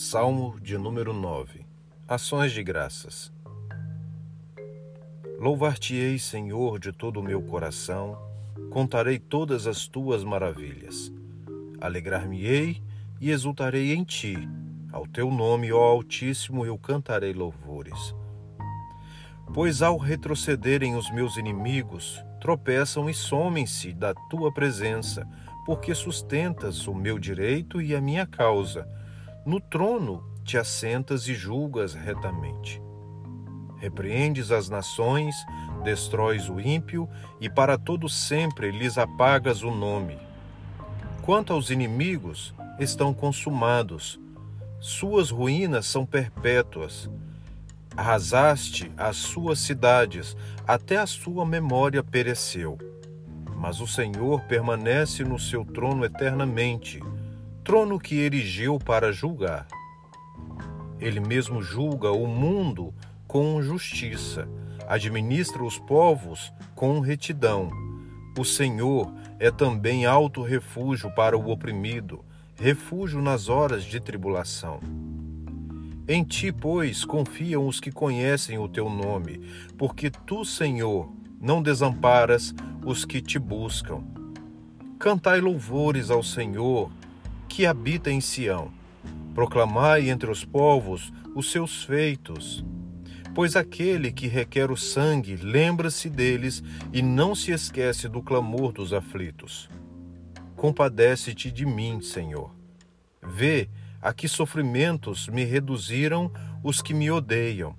Salmo de número 9 Ações de graças. Louvar-te-ei, Senhor, de todo o meu coração, contarei todas as tuas maravilhas. Alegrar-me-ei e exultarei em ti. Ao teu nome, ó Altíssimo, eu cantarei louvores. Pois ao retrocederem os meus inimigos, tropeçam e somem-se da tua presença, porque sustentas o meu direito e a minha causa no trono te assentas e julgas retamente. Repreendes as nações, destróis o ímpio e para todo sempre lhes apagas o nome. Quanto aos inimigos, estão consumados. Suas ruínas são perpétuas. Arrasaste as suas cidades, até a sua memória pereceu. Mas o Senhor permanece no seu trono eternamente trono que erigiu para julgar. Ele mesmo julga o mundo com justiça, administra os povos com retidão. O Senhor é também alto refúgio para o oprimido, refúgio nas horas de tribulação. Em ti, pois, confiam os que conhecem o teu nome, porque tu, Senhor, não desamparas os que te buscam. Cantai louvores ao Senhor, que habita em Sião. Proclamai entre os povos os seus feitos. Pois aquele que requer o sangue lembra-se deles e não se esquece do clamor dos aflitos. Compadece-te de mim, Senhor. Vê a que sofrimentos me reduziram os que me odeiam.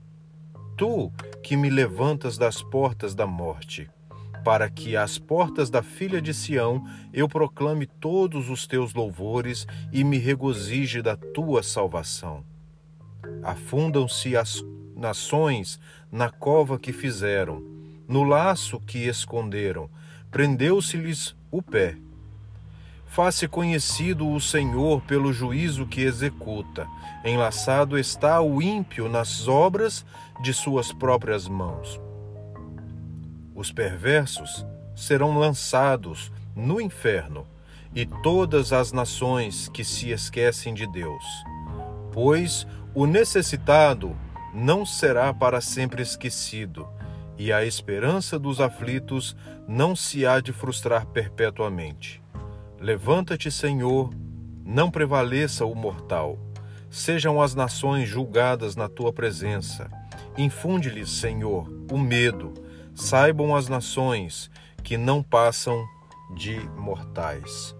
Tu que me levantas das portas da morte para que às portas da filha de Sião eu proclame todos os teus louvores e me regozije da tua salvação. Afundam-se as nações na cova que fizeram, no laço que esconderam, prendeu-se-lhes o pé. Faça conhecido o Senhor pelo juízo que executa. Enlaçado está o ímpio nas obras de suas próprias mãos os perversos serão lançados no inferno, e todas as nações que se esquecem de Deus. Pois o necessitado não será para sempre esquecido, e a esperança dos aflitos não se há de frustrar perpetuamente. Levanta-te, Senhor, não prevaleça o mortal. Sejam as nações julgadas na tua presença. Infunde-lhes, Senhor, o medo Saibam as nações que não passam de mortais.